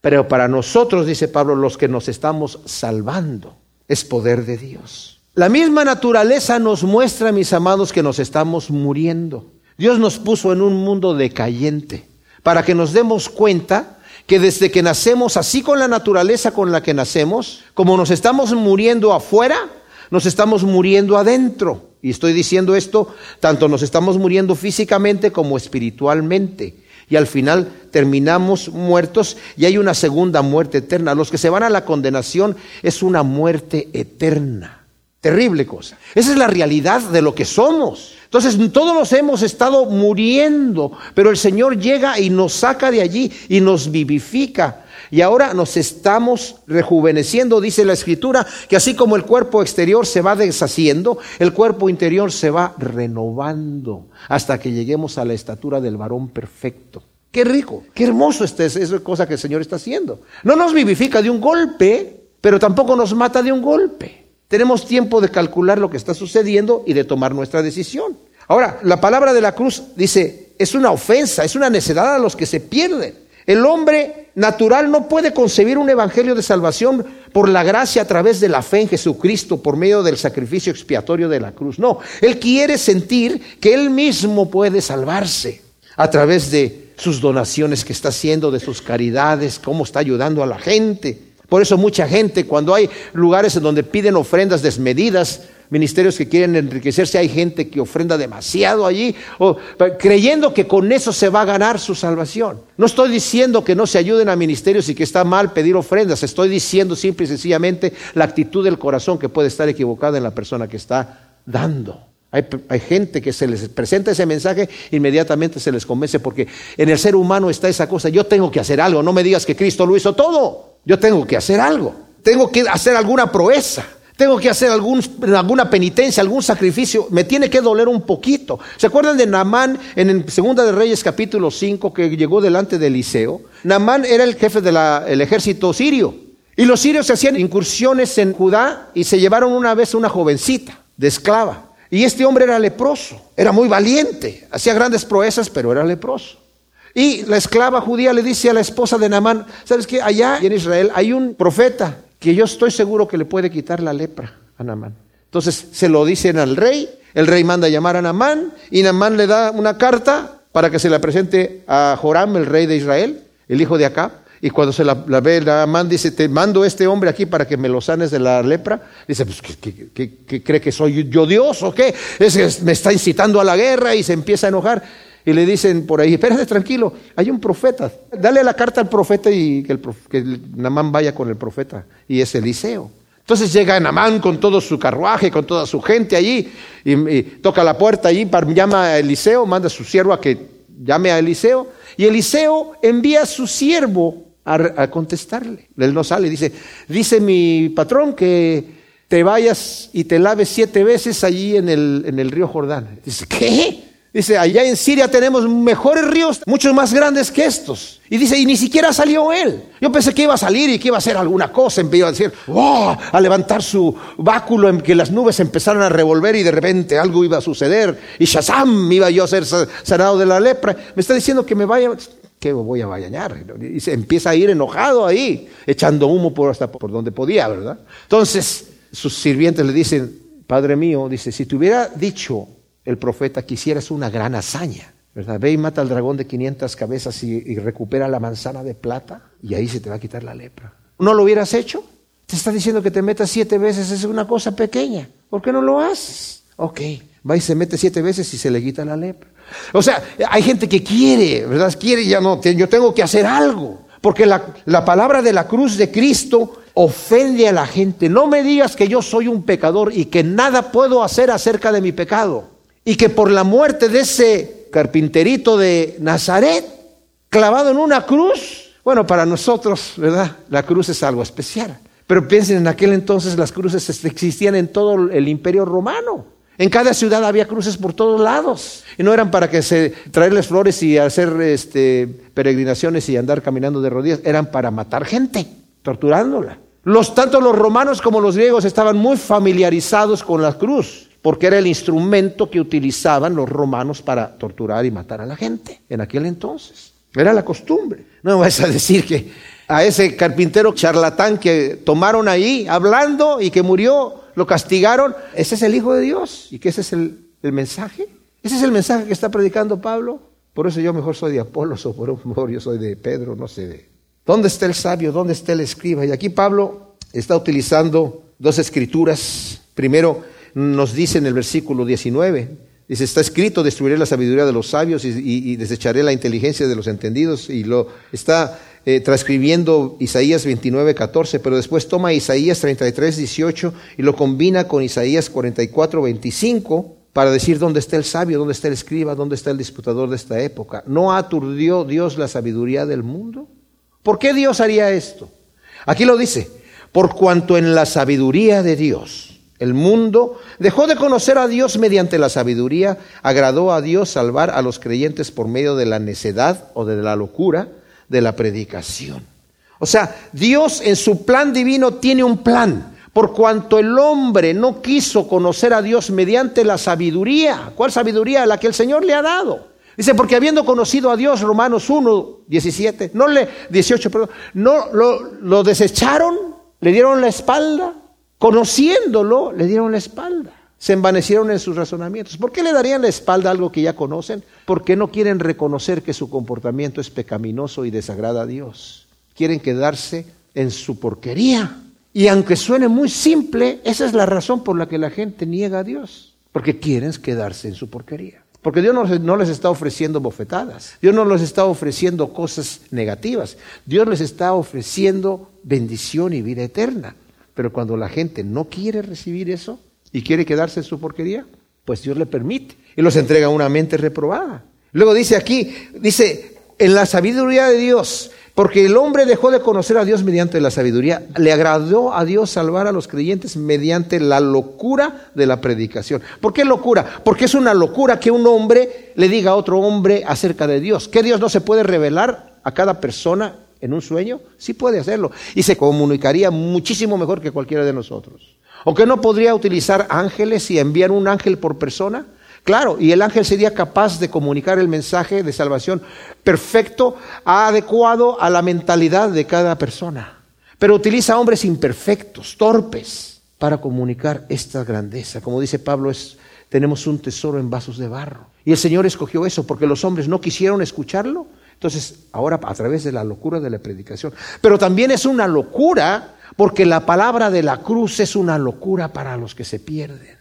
Pero para nosotros, dice Pablo, los que nos estamos salvando, es poder de Dios. La misma naturaleza nos muestra, mis amados, que nos estamos muriendo. Dios nos puso en un mundo decayente para que nos demos cuenta que desde que nacemos, así con la naturaleza con la que nacemos, como nos estamos muriendo afuera, nos estamos muriendo adentro. Y estoy diciendo esto, tanto nos estamos muriendo físicamente como espiritualmente. Y al final terminamos muertos y hay una segunda muerte eterna. Los que se van a la condenación es una muerte eterna. Terrible cosa. Esa es la realidad de lo que somos. Entonces todos nos hemos estado muriendo, pero el Señor llega y nos saca de allí y nos vivifica. Y ahora nos estamos rejuveneciendo, dice la escritura, que así como el cuerpo exterior se va deshaciendo, el cuerpo interior se va renovando hasta que lleguemos a la estatura del varón perfecto. Qué rico, qué hermoso esta es esa cosa que el Señor está haciendo. No nos vivifica de un golpe, pero tampoco nos mata de un golpe. Tenemos tiempo de calcular lo que está sucediendo y de tomar nuestra decisión. Ahora, la palabra de la cruz dice, es una ofensa, es una necedad a los que se pierden. El hombre natural no puede concebir un evangelio de salvación por la gracia a través de la fe en Jesucristo, por medio del sacrificio expiatorio de la cruz. No, él quiere sentir que él mismo puede salvarse a través de sus donaciones que está haciendo, de sus caridades, cómo está ayudando a la gente. Por eso mucha gente, cuando hay lugares en donde piden ofrendas desmedidas, ministerios que quieren enriquecerse, hay gente que ofrenda demasiado allí, o, creyendo que con eso se va a ganar su salvación. No estoy diciendo que no se ayuden a ministerios y que está mal pedir ofrendas, estoy diciendo simple y sencillamente la actitud del corazón que puede estar equivocada en la persona que está dando. Hay, gente que se les presenta ese mensaje, inmediatamente se les convence, porque en el ser humano está esa cosa, yo tengo que hacer algo, no me digas que Cristo lo hizo todo, yo tengo que hacer algo, tengo que hacer alguna proeza tengo que hacer alguna penitencia, algún sacrificio, me tiene que doler un poquito. ¿Se acuerdan de Namán en Segunda de Reyes capítulo 5 que llegó delante de Eliseo? Namán era el jefe del ejército sirio. Y los sirios hacían incursiones en Judá y se llevaron una vez una jovencita de esclava. Y este hombre era leproso, era muy valiente, hacía grandes proezas, pero era leproso. Y la esclava judía le dice a la esposa de Namán, ¿sabes qué? Allá en Israel hay un profeta que yo estoy seguro que le puede quitar la lepra a Namán. Entonces se lo dicen al rey, el rey manda a llamar a Namán y Namán le da una carta para que se la presente a Joram, el rey de Israel, el hijo de Acab. Y cuando se la, ve, Namán dice, te mando este hombre aquí para que me lo sanes de la lepra. Dice, pues, ¿qué, cree que soy yo Dios o qué? Es, me está incitando a la guerra y se empieza a enojar. Y le dicen por ahí, espérate tranquilo, hay un profeta. Dale la carta al profeta y que, el, Namán vaya con el profeta. Y es Eliseo. Entonces llega Namán con todo su carruaje, con toda su gente allí, y, toca la puerta allí, llama a Eliseo, manda a su siervo a que llame a Eliseo, y Eliseo envía a su siervo a, contestarle. Él no sale, dice, dice mi patrón que te vayas y te laves siete veces allí en el, en el río Jordán. Dice, ¿qué? Dice, allá en Siria tenemos mejores ríos, muchos más grandes que estos. Y dice, y ni siquiera salió él. Yo pensé que iba a salir y que iba a hacer alguna cosa. Empezó a decir, oh, a levantar su báculo en que las nubes empezaron a revolver y de repente algo iba a suceder. Y Shazam, iba yo a ser sanado de la lepra. Me está diciendo que me vaya, que voy a bañar. Y se empieza a ir enojado ahí, echando humo por hasta por donde podía, ¿verdad? Entonces, sus sirvientes le dicen, Padre mío, dice, si te hubiera dicho el profeta, quisieras una gran hazaña. ¿verdad? Ve y mata al dragón de 500 cabezas y, recupera la manzana de plata y ahí se te va a quitar la lepra. ¿No lo hubieras hecho? Te está diciendo que te metas siete veces, es una cosa pequeña. ¿Por qué no lo haces? Ok, va y se mete siete veces y se le quita la lepra. O sea, hay gente que quiere, ¿verdad? Quiere, ya no, yo tengo que hacer algo. Porque la, la, palabra de la cruz de Cristo ofende a la gente. No me digas que yo soy un pecador y que nada puedo hacer acerca de mi pecado y que por la muerte de ese carpinterito de Nazaret, clavado en una cruz, bueno, para nosotros, ¿verdad? La cruz es algo especial. Pero piensen, en aquel entonces las cruces existían en todo el imperio romano. En cada ciudad había cruces por todos lados. Y no eran para que se traerles flores y hacer este, peregrinaciones y andar caminando de rodillas, eran para matar gente, torturándola. Los, tanto los romanos como los griegos estaban muy familiarizados con la cruz. porque era el instrumento que utilizaban los romanos para torturar y matar a la gente en aquel entonces. Era la costumbre. No vas a decir que a ese carpintero charlatán que tomaron ahí hablando y que murió, lo castigaron. Ese es el Hijo de Dios. ¿Y que ese es el, el mensaje? Ese es el mensaje que está predicando Pablo. Por eso yo mejor soy de Apolos o por mejor yo soy de Pedro, no sé. De... ¿Dónde está el sabio? ¿Dónde está el escriba? Y aquí Pablo está utilizando dos escrituras. Primero nos dice en el versículo 19, dice, está escrito, destruiré la sabiduría de los sabios y, desecharé la inteligencia de los entendidos. Y lo está eh, transcribiendo Isaías 29, 14, pero después toma Isaías 33, 18 y lo combina con Isaías 44, 25 para decir dónde está el sabio, dónde está el escriba, dónde está el disputador de esta época. ¿No aturdió Dios la sabiduría del mundo? ¿Por qué Dios haría esto? Aquí lo dice, por cuanto en la sabiduría de Dios el mundo dejó de conocer a Dios mediante la sabiduría, agradó a Dios salvar a los creyentes por medio de la necedad o de la locura de la predicación. O sea, Dios en su plan divino tiene un plan por cuanto el hombre no quiso conocer a Dios mediante la sabiduría. ¿Cuál sabiduría? La que el Señor le ha dado. Dice, porque habiendo conocido a Dios, Romanos 1, 17, no le, 18, perdón, no lo, lo desecharon, le dieron la espalda, conociéndolo, le dieron la espalda. Se envanecieron en sus razonamientos. ¿Por qué le darían la espalda a algo que ya conocen? Porque no quieren reconocer que su comportamiento es pecaminoso y desagrada a Dios. Quieren quedarse en su porquería. Y aunque suene muy simple, esa es la razón por la que la gente niega a Dios, porque quieren quedarse en su porquería. Porque Dios no, les está ofreciendo bofetadas, Dios no les está ofreciendo cosas negativas, Dios les está ofreciendo bendición y vida eterna. Pero cuando la gente no quiere recibir eso y quiere quedarse en su porquería, pues Dios le permite y los entrega a una mente reprobada. Luego dice aquí, dice, en la sabiduría de Dios, porque el hombre dejó de conocer a Dios mediante la sabiduría. Le agradó a Dios salvar a los creyentes mediante la locura de la predicación. ¿Por qué locura? Porque es una locura que un hombre le diga a otro hombre acerca de Dios. ¿Que Dios no se puede revelar a cada persona en un sueño? Sí puede hacerlo. Y se comunicaría muchísimo mejor que cualquiera de nosotros. ¿O que no podría utilizar ángeles y enviar un ángel por persona? Claro, y el ángel sería capaz de comunicar el mensaje de salvación perfecto, adecuado a la mentalidad de cada persona. Pero utiliza hombres imperfectos, torpes, para comunicar esta grandeza. Como dice Pablo, es, tenemos un tesoro en vasos de barro. Y el Señor escogió eso porque los hombres no quisieron escucharlo. Entonces, ahora a través de la locura de la predicación. Pero también es una locura porque la palabra de la cruz es una locura para los que se pierden.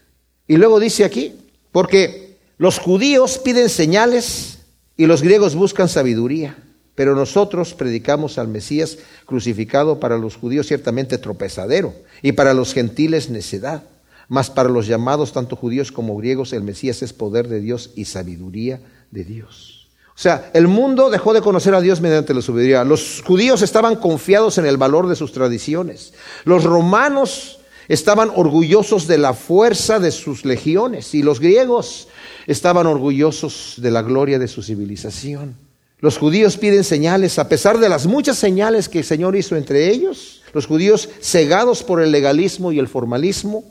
Y luego dice aquí, porque los judíos piden señales y los griegos buscan sabiduría, pero nosotros predicamos al Mesías crucificado para los judíos ciertamente tropezadero y para los gentiles necedad. Mas para los llamados, tanto judíos como griegos, el Mesías es poder de Dios y sabiduría de Dios. O sea, el mundo dejó de conocer a Dios mediante la sabiduría. Los judíos estaban confiados en el valor de sus tradiciones. Los romanos estaban orgullosos de la fuerza de sus legiones y los griegos estaban orgullosos de la gloria de su civilización. Los judíos piden señales, a pesar de las muchas señales que el Señor hizo entre ellos, los judíos cegados por el legalismo y el formalismo,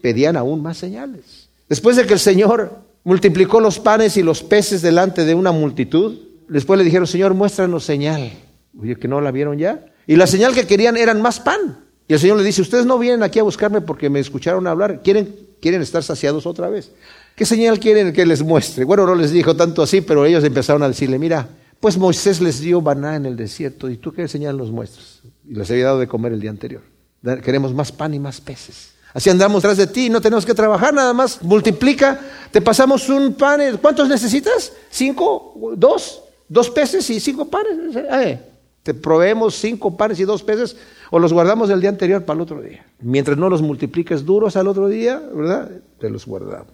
pedían aún más señales. Después de que el Señor multiplicó los panes y los peces delante de una multitud, después le dijeron, Señor, muéstranos señal. Oye, que no la vieron ya. Y la señal que querían eran más pan. Y el Señor le dice, ustedes no vienen aquí a buscarme porque me escucharon hablar, quieren, quieren estar saciados otra vez. ¿Qué señal quieren que les muestre? Bueno, no les dijo tanto así, pero ellos empezaron a decirle, mira, pues Moisés les dio maná en el desierto, ¿y tú qué señal nos muestras? Y les había dado de comer el día anterior. Queremos más pan y más peces. Así andamos tras de ti, no tenemos que trabajar, nada más multiplica, te pasamos un pan, ¿cuántos necesitas? ¿Cinco? ¿Dos? ¿Dos peces y cinco panes? Eh, te proveemos cinco panes y dos peces o los guardamos del día anterior para el otro día. Mientras no los multipliques duros al otro día, ¿verdad? Te los guardamos.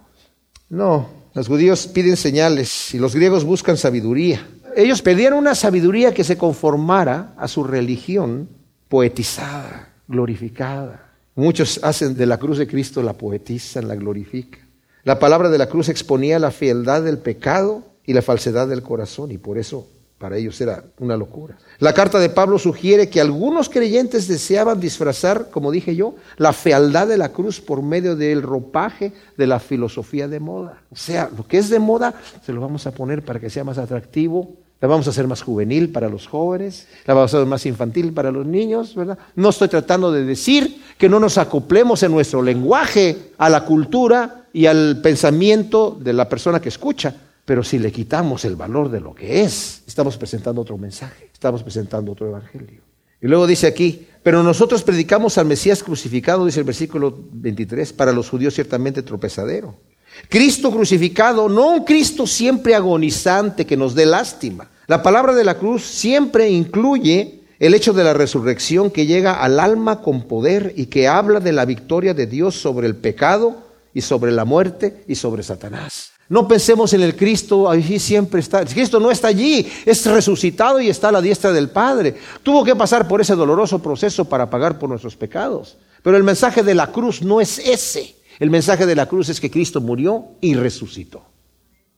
No, los judíos piden señales y los griegos buscan sabiduría. Ellos pedían una sabiduría que se conformara a su religión poetizada, glorificada. Muchos hacen de la cruz de Cristo la poetizan, la glorifican. La palabra de la cruz exponía la fealdad del pecado y la falsedad del corazón y por eso para ellos era una locura. La carta de Pablo sugiere que algunos creyentes deseaban disfrazar, como dije yo, la fealdad de la cruz por medio del ropaje de la filosofía de moda. O sea, lo que es de moda se lo vamos a poner para que sea más atractivo, la vamos a hacer más juvenil para los jóvenes, la vamos a hacer más infantil para los niños, ¿verdad? No estoy tratando de decir que no nos acoplemos en nuestro lenguaje a la cultura y al pensamiento de la persona que escucha, pero si le quitamos el valor de lo que es, estamos presentando otro mensaje, estamos presentando otro evangelio. Y luego dice aquí, pero nosotros predicamos al Mesías crucificado, dice el versículo 23, para los judíos ciertamente tropezadero. Cristo crucificado, no un Cristo siempre agonizante que nos dé lástima. La palabra de la cruz siempre incluye el hecho de la resurrección que llega al alma con poder y que habla de la victoria de Dios sobre el pecado y sobre la muerte y sobre Satanás. No pensemos en el Cristo, allí siempre está. Cristo no está allí, es resucitado y está a la diestra del Padre. Tuvo que pasar por ese doloroso proceso para pagar por nuestros pecados. Pero el mensaje de la cruz no es ese. El mensaje de la cruz es que Cristo murió y resucitó.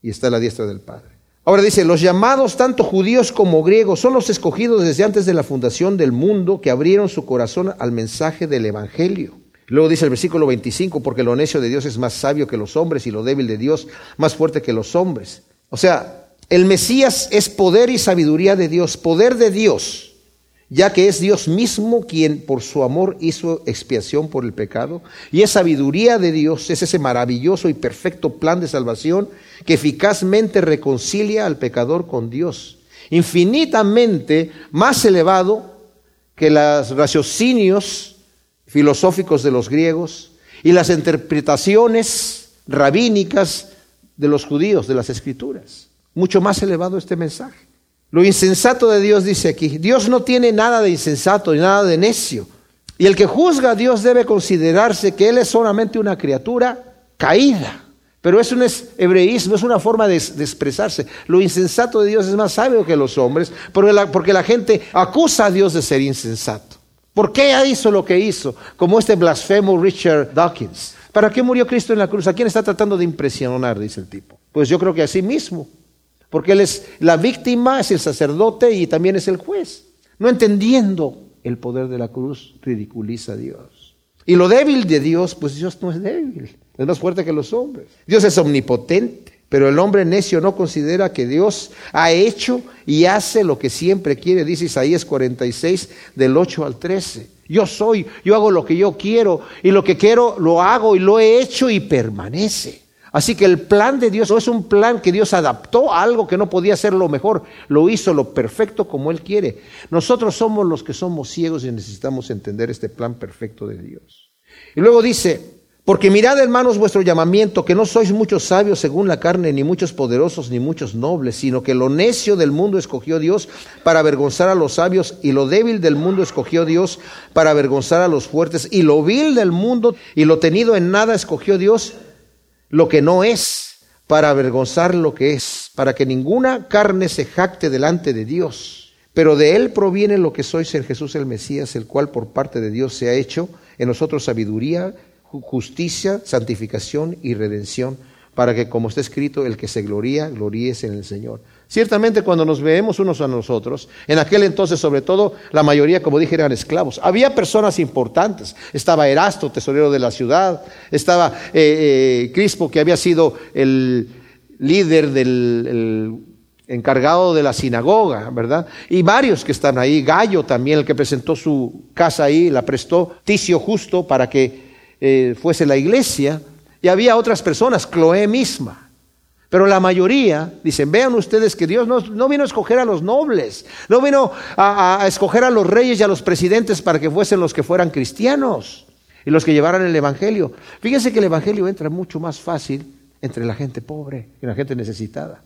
Y está a la diestra del Padre. Ahora dice, los llamados, tanto judíos como griegos, son los escogidos desde antes de la fundación del mundo que abrieron su corazón al mensaje del Evangelio. Luego dice el versículo 25, porque lo necio de Dios es más sabio que los hombres y lo débil de Dios más fuerte que los hombres. O sea, el Mesías es poder y sabiduría de Dios, poder de Dios, ya que es Dios mismo quien por su amor hizo expiación por el pecado, y es sabiduría de Dios, es ese maravilloso y perfecto plan de salvación que eficazmente reconcilia al pecador con Dios, infinitamente más elevado que los raciocinios filosóficos de los griegos y las interpretaciones rabínicas de los judíos de las escrituras. Mucho más elevado este mensaje. Lo insensato de Dios dice aquí, Dios no tiene nada de insensato y nada de necio. Y el que juzga a Dios debe considerarse que Él es solamente una criatura caída. Pero es un hebreísmo, es una forma de, expresarse. Lo insensato de Dios es más sabio que los hombres, porque la gente acusa a Dios de ser insensato. ¿Por qué hizo lo que hizo? Como este blasfemo Richard Dawkins. ¿Para qué murió Cristo en la cruz? ¿A quién está tratando de impresionar? Dice el tipo. Pues yo creo que a sí mismo. Porque él es la víctima, es el sacerdote y también es el juez. No entendiendo el poder de la cruz, ridiculiza a Dios. Y lo débil de Dios, pues Dios no es débil. Es más fuerte que los hombres. Dios es omnipotente. Pero el hombre necio no considera que Dios ha hecho y hace lo que siempre quiere, dice Isaías 46 del 8 al 13. Yo soy, yo hago lo que yo quiero y lo que quiero lo hago y lo he hecho y permanece. Así que el plan de Dios no es un plan que Dios adaptó a algo que no podía ser lo mejor, lo hizo lo perfecto como Él quiere. Nosotros somos los que somos ciegos y necesitamos entender este plan perfecto de Dios. Y luego dice, porque mirad, hermanos, vuestro llamamiento, que no sois muchos sabios según la carne, ni muchos poderosos, ni muchos nobles, sino que lo necio del mundo escogió Dios para avergonzar a los sabios, y lo débil del mundo escogió Dios para avergonzar a los fuertes, y lo vil del mundo y lo tenido en nada escogió Dios, lo que no es, para avergonzar lo que es, para que ninguna carne se jacte delante de Dios. Pero de él proviene lo que sois en Jesús el Mesías, el cual por parte de Dios se ha hecho en nosotros sabiduría, justicia, santificación y redención, para que, como está escrito, el que se gloría, gloríese en el Señor. Ciertamente cuando nos veemos unos a nosotros, en aquel entonces sobre todo la mayoría, como dije, eran esclavos. Había personas importantes. Estaba Erasto, tesorero de la ciudad. Estaba eh, eh, Crispo, que había sido el líder del encargado de la sinagoga, ¿verdad? Y varios que están ahí. Gallo también, el que presentó su casa ahí, la prestó. Ticio justo para que eh, fuese la iglesia, y había otras personas, Cloé misma. Pero la mayoría, dicen, vean ustedes que Dios no, vino a escoger a los nobles, no vino a, a, escoger a los reyes y a los presidentes para que fuesen los que fueran cristianos y los que llevaran el Evangelio. Fíjense que el Evangelio entra mucho más fácil entre la gente pobre y la gente necesitada.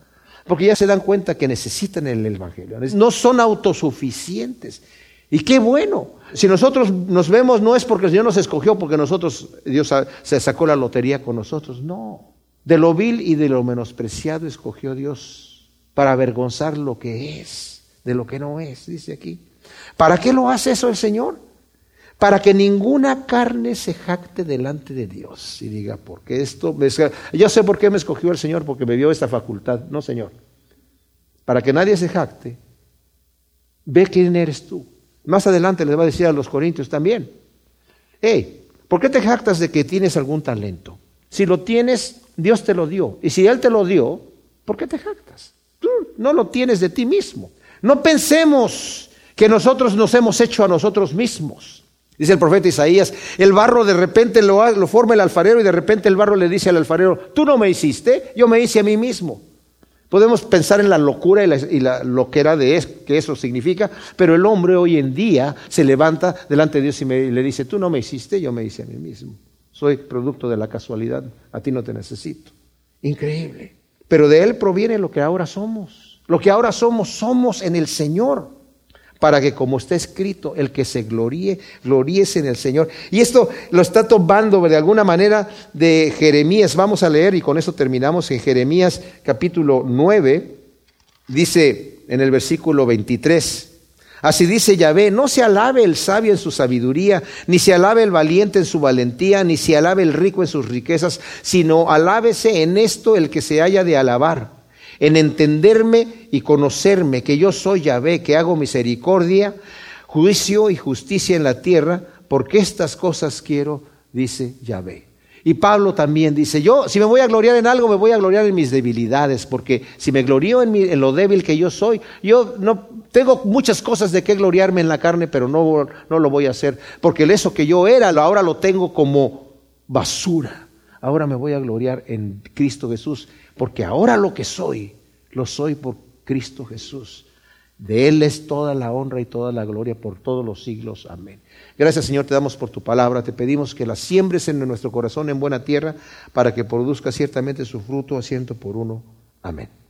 Porque ya se dan cuenta que necesitan el Evangelio. No son autosuficientes. Y qué bueno. Si nosotros nos vemos, no es porque el Señor nos escogió, porque nosotros, Dios se sacó la lotería con nosotros. No. De lo vil y de lo menospreciado escogió Dios para avergonzar lo que es, de lo que no es, dice aquí. ¿Para qué lo hace eso el Señor? Para que ninguna carne se jacte delante de Dios y diga, porque esto, yo sé por qué me escogió el Señor, porque me dio esta facultad. No, Señor. Para que nadie se jacte, Ve quién eres tú. Más adelante les va a decir a los corintios también. Hey, ¿por qué te jactas de que tienes algún talento? Si lo tienes, Dios te lo dio. Y si Él te lo dio, ¿por qué te jactas? Tú no lo tienes de ti mismo. No pensemos que nosotros nos hemos hecho a nosotros mismos. Dice el profeta Isaías, el barro de repente lo, forma el alfarero y de repente el barro le dice al alfarero, tú no me hiciste, yo me hice a mí mismo. Podemos pensar en la locura y la, loquera de que eso significa, pero el hombre hoy en día se levanta delante de Dios y, y le dice, tú no me hiciste, yo me hice a mí mismo. Soy producto de la casualidad, a ti no te necesito. Increíble. Pero de Él proviene lo que ahora somos. Lo que ahora somos, somos en el Señor para que como está escrito, el que se gloríe, gloríese en el Señor. Y esto lo está tomando de alguna manera de Jeremías. Vamos a leer y con eso terminamos en Jeremías capítulo 9, dice en el versículo 23. Así dice Yahvé, no se alabe el sabio en su sabiduría, ni se alabe el valiente en su valentía, ni se alabe el rico en sus riquezas, sino alábese en esto el que se haya de alabar en entenderme y conocerme que yo soy Yahvé, que hago misericordia, juicio y justicia en la tierra, porque estas cosas quiero, dice Yahvé. Y Pablo también dice, yo si me voy a gloriar en algo, me voy a gloriar en mis debilidades, porque si me glorío en, en lo débil que yo soy, yo no tengo muchas cosas de qué gloriarme en la carne, pero no, no lo voy a hacer, porque eso que yo era, ahora lo tengo como basura. Ahora me voy a gloriar en Cristo Jesús, porque ahora lo que soy, lo soy por Cristo Jesús. De Él es toda la honra y toda la gloria por todos los siglos. Amén. Gracias Señor, te damos por tu palabra. Te pedimos que la siembres en nuestro corazón en buena tierra para que produzca ciertamente su fruto a ciento por uno. Amén.